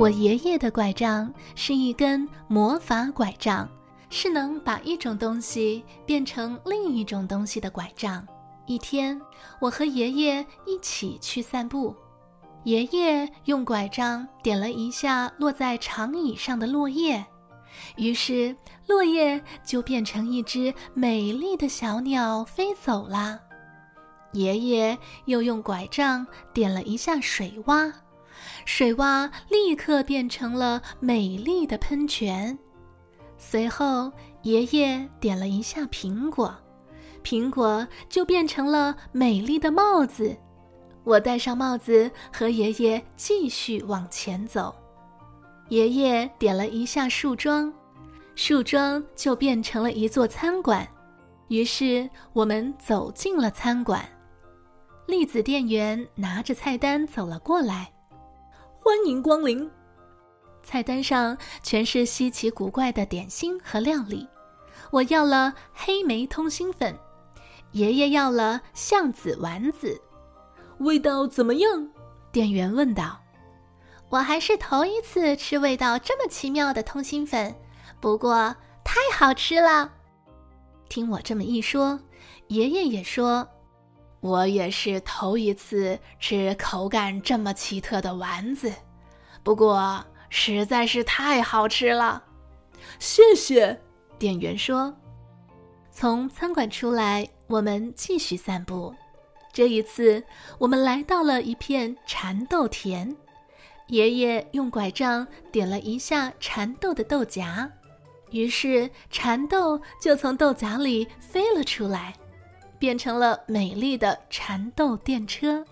我爷爷的拐杖是一根魔法拐杖，是能把一种东西变成另一种东西的拐杖。一天，我和爷爷一起去散步，爷爷用拐杖点了一下落在长椅上的落叶，于是落叶就变成一只美丽的小鸟飞走了。爷爷又用拐杖点了一下水洼。水洼立刻变成了美丽的喷泉。随后，爷爷点了一下苹果，苹果就变成了美丽的帽子。我戴上帽子，和爷爷继续往前走。爷爷点了一下树桩，树桩就变成了一座餐馆。于是，我们走进了餐馆。栗子店员拿着菜单走了过来。欢迎光临。菜单上全是稀奇古怪的点心和料理。我要了黑莓通心粉，爷爷要了橡子丸子。味道怎么样？店员问道。我还是头一次吃味道这么奇妙的通心粉，不过太好吃了。听我这么一说，爷爷也说。我也是头一次吃口感这么奇特的丸子，不过实在是太好吃了。谢谢，店员说。从餐馆出来，我们继续散步。这一次，我们来到了一片蚕豆田。爷爷用拐杖点了一下蚕豆的豆荚，于是蚕豆就从豆荚里飞了出来。变成了美丽的蚕豆电车，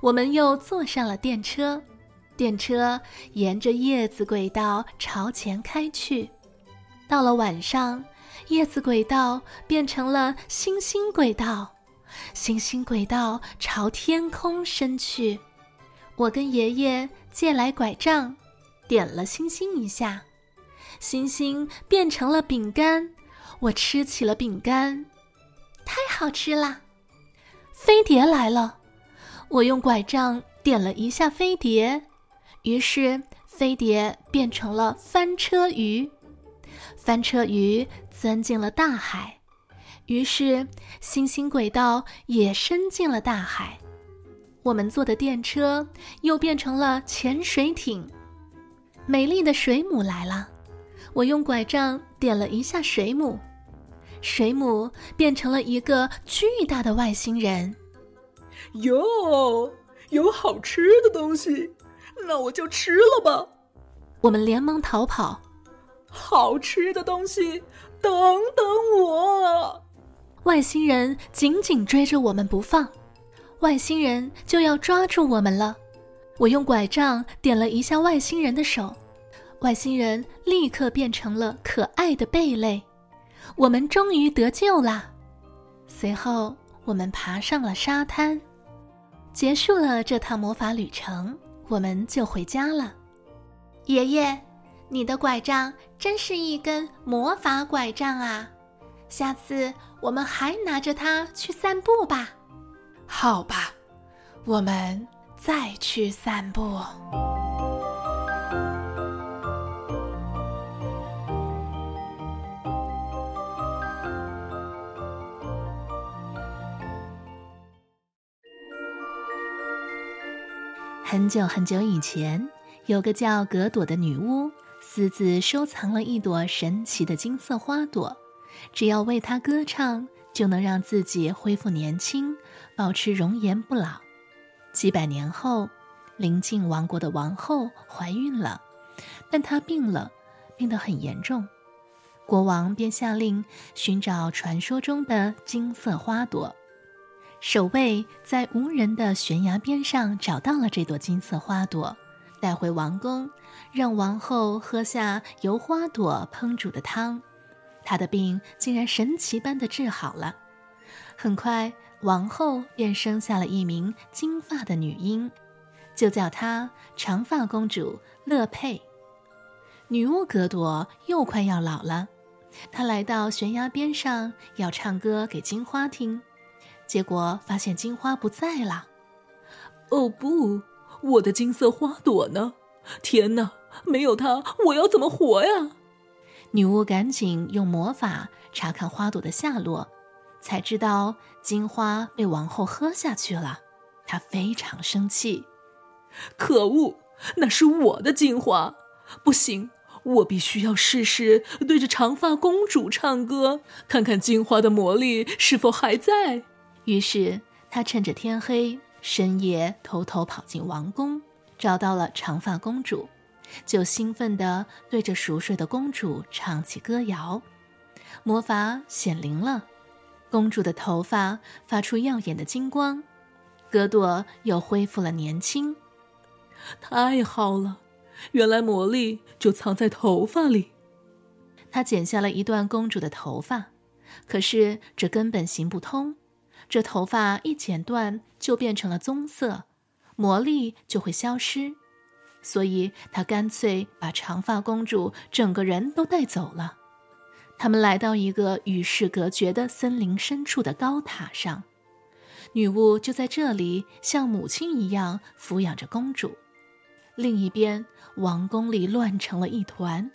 我们又坐上了电车，电车沿着叶子轨道朝前开去。到了晚上，叶子轨道变成了星星轨道，星星轨道朝天空伸去。我跟爷爷借来拐杖，点了星星一下，星星变成了饼干，我吃起了饼干。太好吃了！飞碟来了，我用拐杖点了一下飞碟，于是飞碟变成了翻车鱼。翻车鱼钻进了大海，于是星星轨道也伸进了大海。我们坐的电车又变成了潜水艇。美丽的水母来了，我用拐杖点了一下水母。水母变成了一个巨大的外星人。哟，有好吃的东西，那我就吃了吧。我们连忙逃跑。好吃的东西，等等我！外星人紧紧追着我们不放，外星人就要抓住我们了。我用拐杖点了一下外星人的手，外星人立刻变成了可爱的贝类。我们终于得救了。随后，我们爬上了沙滩，结束了这趟魔法旅程，我们就回家了。爷爷，你的拐杖真是一根魔法拐杖啊！下次我们还拿着它去散步吧。好吧，我们再去散步。很久很久以前，有个叫格朵的女巫，私自收藏了一朵神奇的金色花朵，只要为它歌唱，就能让自己恢复年轻，保持容颜不老。几百年后，邻近王国的王后怀孕了，但她病了，病得很严重。国王便下令寻找传说中的金色花朵。守卫在无人的悬崖边上找到了这朵金色花朵，带回王宫，让王后喝下由花朵烹煮的汤，她的病竟然神奇般的治好了。很快，王后便生下了一名金发的女婴，就叫她长发公主乐佩。女巫格朵又快要老了，她来到悬崖边上要唱歌给金花听。结果发现金花不在了。哦不，我的金色花朵呢？天哪，没有它，我要怎么活呀？女巫赶紧用魔法查看花朵的下落，才知道金花被王后喝下去了。她非常生气，可恶，那是我的金花，不行，我必须要试试对着长发公主唱歌，看看金花的魔力是否还在。于是他趁着天黑，深夜偷偷跑进王宫，找到了长发公主。就兴奋地对着熟睡的公主唱起歌谣，魔法显灵了，公主的头发发出耀眼的金光，格朵又恢复了年轻。太好了，原来魔力就藏在头发里。他剪下了一段公主的头发，可是这根本行不通，这头发一剪断就变成了棕色，魔力就会消失。所以他干脆把长发公主整个人都带走了。他们来到一个与世隔绝的森林深处的高塔上，女巫就在这里像母亲一样抚养着公主。另一边，王宫里乱成了一团。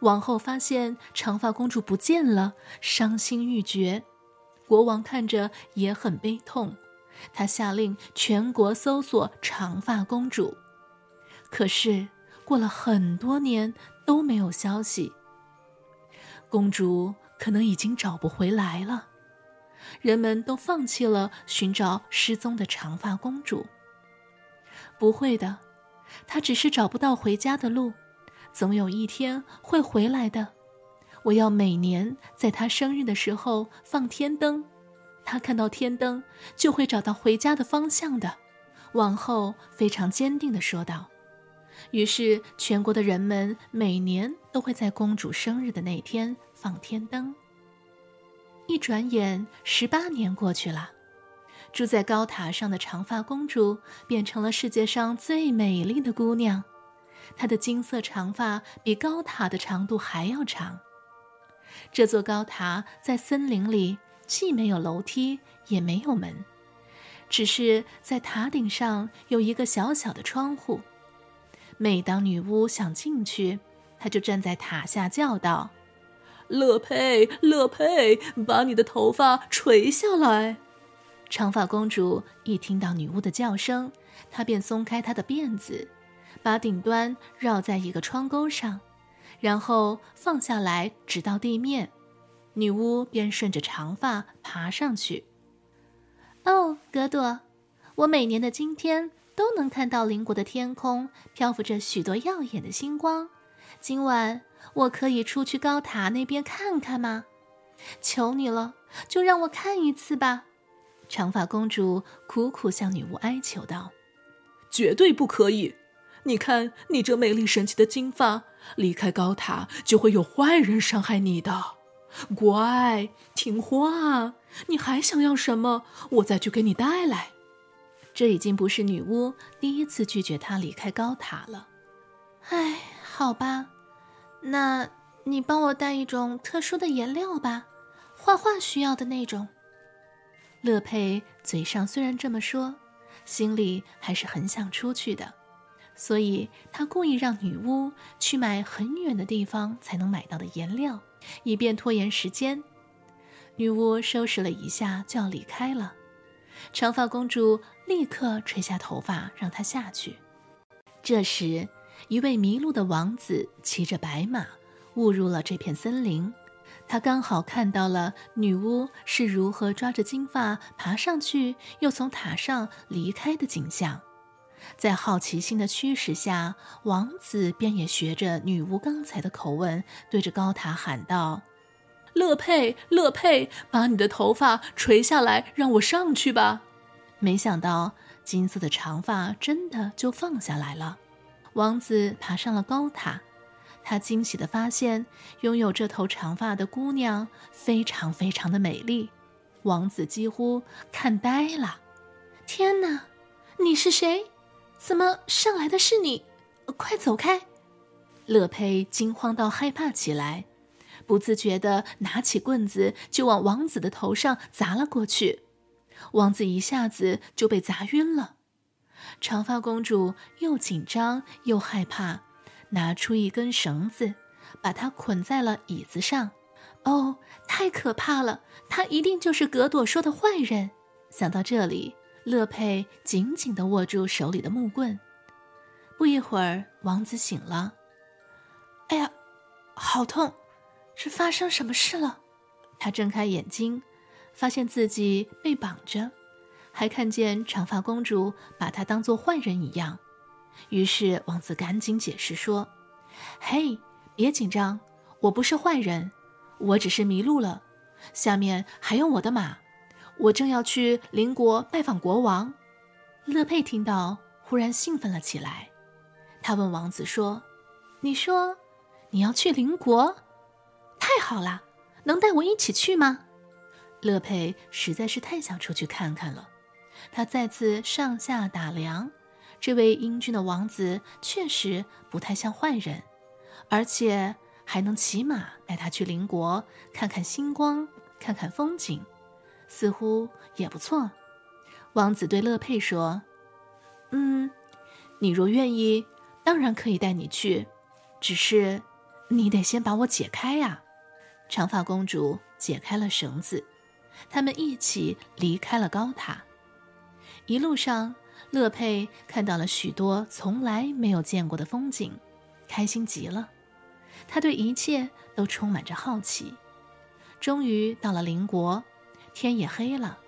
王后发现长发公主不见了，伤心欲绝。国王看着也很悲痛，他下令全国搜索长发公主。可是过了很多年都没有消息，公主可能已经找不回来了。人们都放弃了寻找失踪的长发公主。不会的，她只是找不到回家的路，总有一天会回来的。我要每年在她生日的时候放天灯，她看到天灯就会找到回家的方向的。王后非常坚定地说道。于是，全国的人们每年都会在公主生日的那天放天灯。一转眼，十八年过去了，住在高塔上的长发公主变成了世界上最美丽的姑娘。她的金色长发比高塔的长度还要长。这座高塔在森林里，既没有楼梯，也没有门，只是在塔顶上有一个小小的窗户。每当女巫想进去，她就站在塔下叫道：“乐佩，乐佩，把你的头发垂下来。”长发公主一听到女巫的叫声，她便松开她的辫子，把顶端绕在一个窗钩上，然后放下来，直到地面。女巫便顺着长发爬上去。哦，格朵，我每年的今天。都能看到邻国的天空漂浮着许多耀眼的星光。今晚我可以出去高塔那边看看吗？求你了，就让我看一次吧！长发公主苦苦向女巫哀求道：“绝对不可以！你看你这美丽神奇的金发，离开高塔就会有坏人伤害你的。乖，听话。你还想要什么？我再去给你带来。”这已经不是女巫第一次拒绝他离开高塔了。唉，好吧，那你帮我带一种特殊的颜料吧，画画需要的那种。乐佩嘴上虽然这么说，心里还是很想出去的，所以他故意让女巫去买很远的地方才能买到的颜料，以便拖延时间。女巫收拾了一下就要离开了。长发公主立刻垂下头发，让她下去。这时，一位迷路的王子骑着白马误入了这片森林。他刚好看到了女巫是如何抓着金发爬上去，又从塔上离开的景象。在好奇心的驱使下，王子便也学着女巫刚才的口吻，对着高塔喊道。乐佩，乐佩，把你的头发垂下来，让我上去吧。没想到金色的长发真的就放下来了。王子爬上了高塔，他惊喜地发现，拥有这头长发的姑娘非常非常的美丽。王子几乎看呆了。天哪，你是谁？怎么上来的是你？快走开！乐佩惊慌到害怕起来。不自觉地拿起棍子就往王子的头上砸了过去，王子一下子就被砸晕了。长发公主又紧张又害怕，拿出一根绳子，把它捆在了椅子上。哦，太可怕了！他一定就是格朵说的坏人。想到这里，乐佩紧紧地握住手里的木棍。不一会儿，王子醒了。哎呀，好痛！是发生什么事了？他睁开眼睛，发现自己被绑着，还看见长发公主把他当做坏人一样。于是王子赶紧解释说：“嘿，别紧张，我不是坏人。”我只是迷路了，下面还有我的马，我正要去邻国拜访国王。乐佩听到，忽然兴奋了起来。他问王子说：“你说你要去邻国？太好了，能带我一起去吗？”乐佩实在是太想出去看看了。他再次上下打量，这位英俊的王子确实不太像坏人，而且。还能骑马带他去邻国看看星光，看看风景，似乎也不错。王子对乐佩说：“嗯，你若愿意，当然可以带你去，只是你得先把我解开呀。”长发公主解开了绳子，他们一起离开了高塔。一路上，乐佩看到了许多从来没有见过的风景，开心极了。他对一切都充满着好奇。终于到了邻国，天也黑了。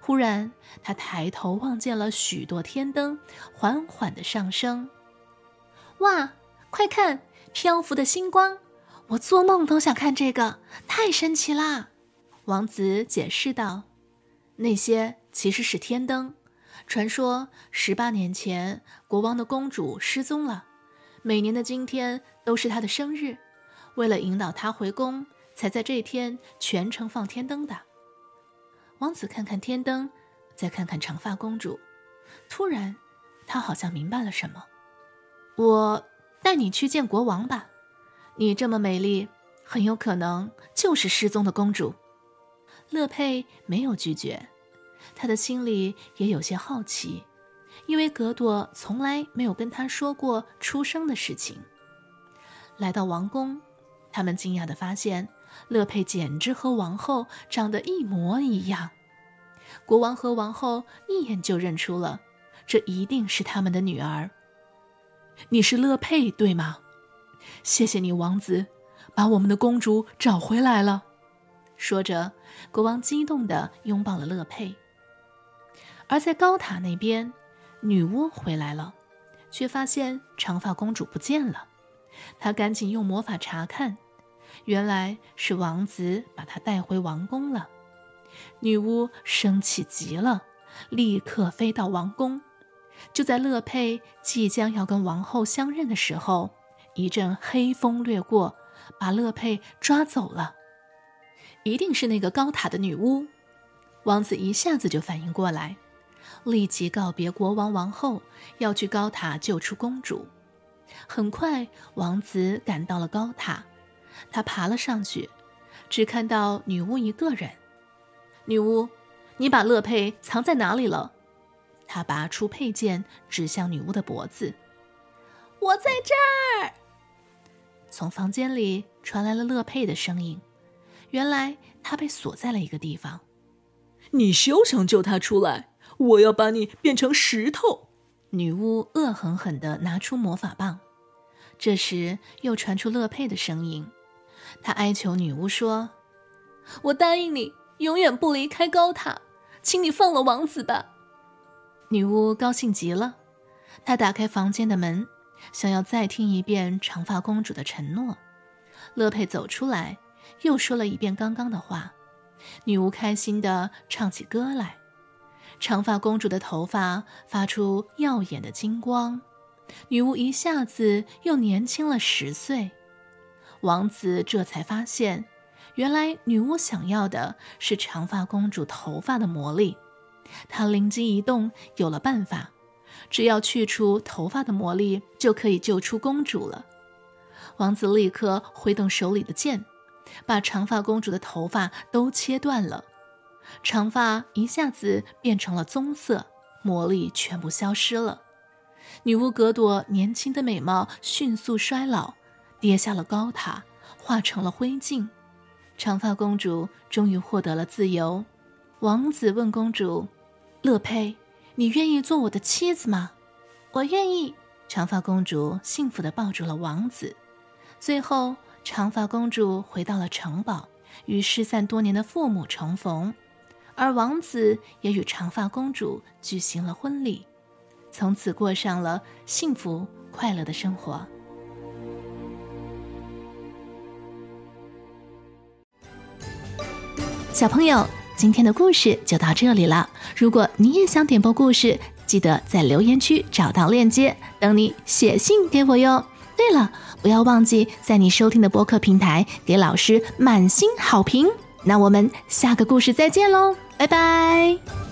忽然，他抬头望见了许多天灯缓缓的上升。哇，快看，漂浮的星光！我做梦都想看这个，太神奇啦！王子解释道：“那些其实是天灯。传说十八年前，国王的公主失踪了。”每年的今天都是她的生日，为了引导她回宫，才在这天全城放天灯的。王子看看天灯，再看看长发公主，突然，他好像明白了什么。我带你去见国王吧，你这么美丽，很有可能就是失踪的公主。乐佩没有拒绝，他的心里也有些好奇。因为格朵从来没有跟他说过出生的事情。来到王宫，他们惊讶地发现，乐佩简直和王后长得一模一样。国王和王后一眼就认出了，这一定是他们的女儿。你是乐佩，对吗？谢谢你，王子，把我们的公主找回来了。说着，国王激动地拥抱了乐佩。而在高塔那边。女巫回来了，却发现长发公主不见了。她赶紧用魔法查看，原来是王子把她带回王宫了。女巫生气极了，立刻飞到王宫。就在乐佩即将要跟王后相认的时候，一阵黑风掠过，把乐佩抓走了。一定是那个高塔的女巫。王子一下子就反应过来。立即告别国王王后，要去高塔救出公主。很快，王子赶到了高塔，他爬了上去，只看到女巫一个人。女巫，你把乐佩藏在哪里了？他拔出佩剑，指向女巫的脖子。我在这儿。从房间里传来了乐佩的声音。原来她被锁在了一个地方。你休想救她出来！我要把你变成石头！女巫恶狠狠地拿出魔法棒。这时又传出乐佩的声音，他哀求女巫说：“我答应你，永远不离开高塔，请你放了王子吧。”女巫高兴极了，她打开房间的门，想要再听一遍长发公主的承诺。乐佩走出来，又说了一遍刚刚的话。女巫开心地唱起歌来。长发公主的头发发出耀眼的金光，女巫一下子又年轻了十岁。王子这才发现，原来女巫想要的是长发公主头发的魔力。他灵机一动，有了办法，只要去除头发的魔力，就可以救出公主了。王子立刻挥动手里的剑，把长发公主的头发都切断了。长发一下子变成了棕色，魔力全部消失了。女巫格朵年轻的美貌迅速衰老，跌下了高塔，化成了灰烬。长发公主终于获得了自由。王子问公主：“乐佩，你愿意做我的妻子吗？”“我愿意。”长发公主幸福地抱住了王子。最后，长发公主回到了城堡，与失散多年的父母重逢，而王子也与长发公主举行了婚礼。从此过上了幸福快乐的生活。小朋友，今天的故事就到这里了。如果你也想点播故事，记得在留言区找到链接，等你写信给我哟。对了，不要忘记在你收听的播客平台给老师满星好评。那我们下个故事再见喽，拜拜。